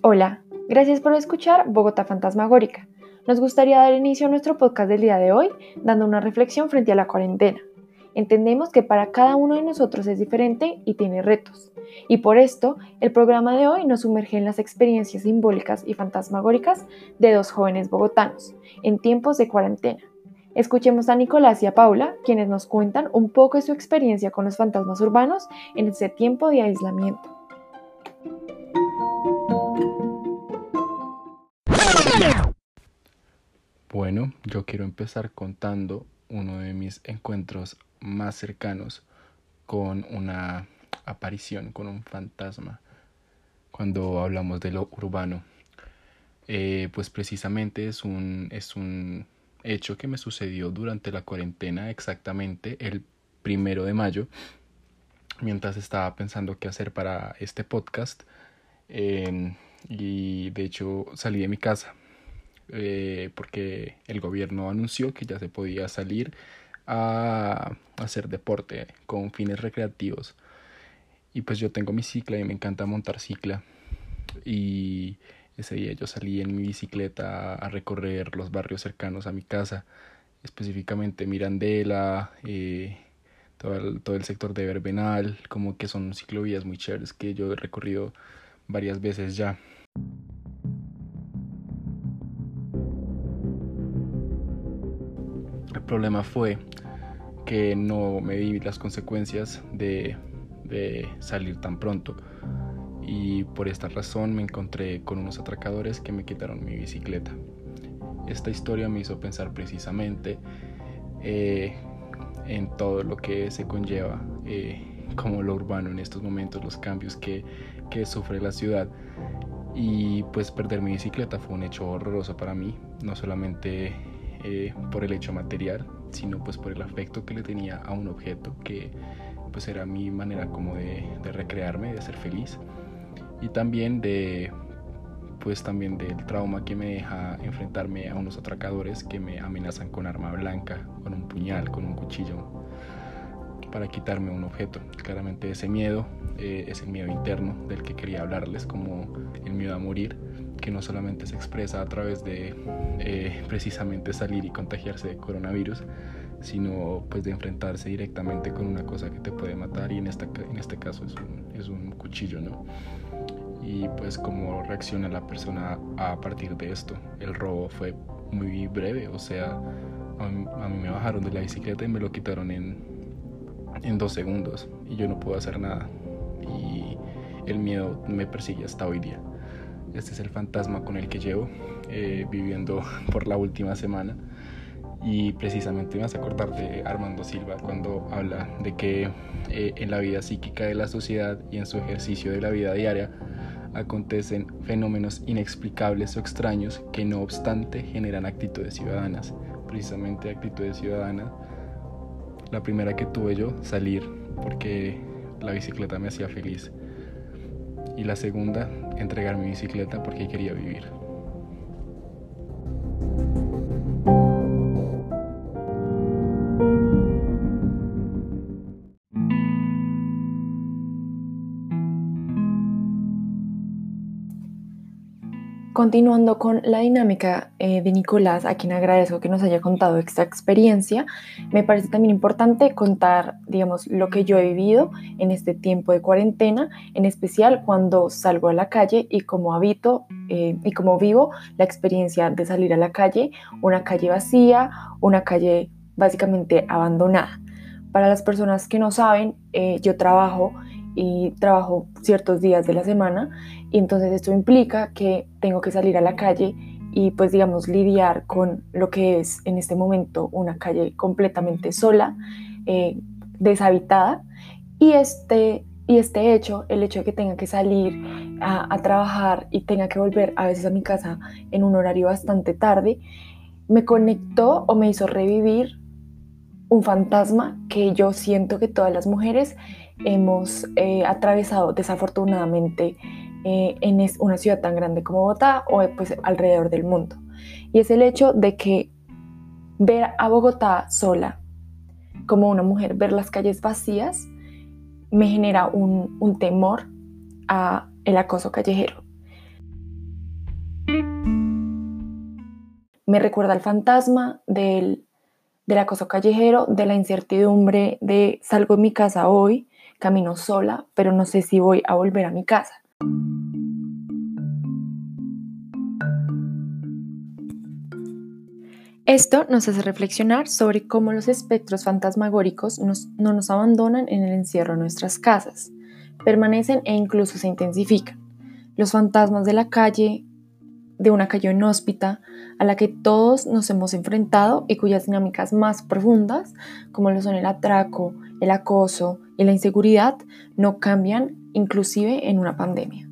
Hola, gracias por escuchar Bogotá Fantasmagórica. Nos gustaría dar inicio a nuestro podcast del día de hoy dando una reflexión frente a la cuarentena. Entendemos que para cada uno de nosotros es diferente y tiene retos. Y por esto, el programa de hoy nos sumerge en las experiencias simbólicas y fantasmagóricas de dos jóvenes bogotanos en tiempos de cuarentena. Escuchemos a Nicolás y a Paula, quienes nos cuentan un poco de su experiencia con los fantasmas urbanos en este tiempo de aislamiento. Bueno, yo quiero empezar contando uno de mis encuentros más cercanos con una aparición, con un fantasma, cuando hablamos de lo urbano. Eh, pues precisamente es un, es un hecho que me sucedió durante la cuarentena, exactamente el primero de mayo, mientras estaba pensando qué hacer para este podcast. Y de hecho salí de mi casa eh, porque el gobierno anunció que ya se podía salir a hacer deporte con fines recreativos. Y pues yo tengo mi cicla y me encanta montar cicla. Y ese día yo salí en mi bicicleta a recorrer los barrios cercanos a mi casa, específicamente Mirandela, eh, todo, el, todo el sector de Verbenal, como que son ciclovías muy chéveres que yo he recorrido varias veces ya. El problema fue que no me vi las consecuencias de, de salir tan pronto y por esta razón me encontré con unos atracadores que me quitaron mi bicicleta. Esta historia me hizo pensar precisamente eh, en todo lo que se conlleva eh, como lo urbano en estos momentos, los cambios que, que sufre la ciudad. Y pues perder mi bicicleta fue un hecho horroroso para mí, no solamente eh, por el hecho material, sino pues por el afecto que le tenía a un objeto que pues era mi manera como de, de recrearme, de ser feliz y también de pues también del trauma que me deja enfrentarme a unos atracadores que me amenazan con arma blanca, con un puñal, con un cuchillo para quitarme un objeto. Claramente ese miedo eh, es el miedo interno del que quería hablarles, como el miedo a morir, que no solamente se expresa a través de eh, precisamente salir y contagiarse de coronavirus, sino pues de enfrentarse directamente con una cosa que te puede matar y en, esta, en este caso es un, es un cuchillo, ¿no? Y pues cómo reacciona la persona a partir de esto. El robo fue muy breve, o sea, a mí me bajaron de la bicicleta y me lo quitaron en, en dos segundos y yo no puedo hacer nada. Y el miedo me persigue hasta hoy día. Este es el fantasma con el que llevo eh, viviendo por la última semana. Y precisamente me hace acordar de Armando Silva cuando habla de que eh, en la vida psíquica de la sociedad y en su ejercicio de la vida diaria acontecen fenómenos inexplicables o extraños que no obstante generan actitudes ciudadanas. Precisamente actitudes ciudadanas la primera que tuve yo, salir, porque la bicicleta me hacía feliz. Y la segunda, entregar mi bicicleta porque quería vivir. Continuando con la dinámica eh, de Nicolás, a quien agradezco que nos haya contado esta experiencia, me parece también importante contar, digamos, lo que yo he vivido en este tiempo de cuarentena, en especial cuando salgo a la calle y cómo habito eh, y cómo vivo la experiencia de salir a la calle, una calle vacía, una calle básicamente abandonada. Para las personas que no saben, eh, yo trabajo y trabajo ciertos días de la semana y entonces esto implica que tengo que salir a la calle y pues digamos lidiar con lo que es en este momento una calle completamente sola, eh, deshabitada y este, y este hecho, el hecho de que tenga que salir a, a trabajar y tenga que volver a veces a mi casa en un horario bastante tarde, me conectó o me hizo revivir un fantasma que yo siento que todas las mujeres hemos eh, atravesado desafortunadamente eh, en una ciudad tan grande como Bogotá o eh, pues, alrededor del mundo. Y es el hecho de que ver a Bogotá sola, como una mujer, ver las calles vacías, me genera un, temor a el acoso callejero. Me recuerda al fantasma del, del acoso callejero, de la incertidumbre de salgo de mi casa hoy, camino sola, pero no sé si voy a volver a mi casa. Esto nos hace reflexionar sobre cómo los espectros fantasmagóricos no nos abandonan en el encierro de nuestras casas, permanecen e incluso se intensifican. Los fantasmas de la calle, de una calle inhóspita a la que todos nos hemos enfrentado y cuyas dinámicas más profundas, como lo son el atraco, el acoso y la inseguridad, no cambian inclusive en una pandemia.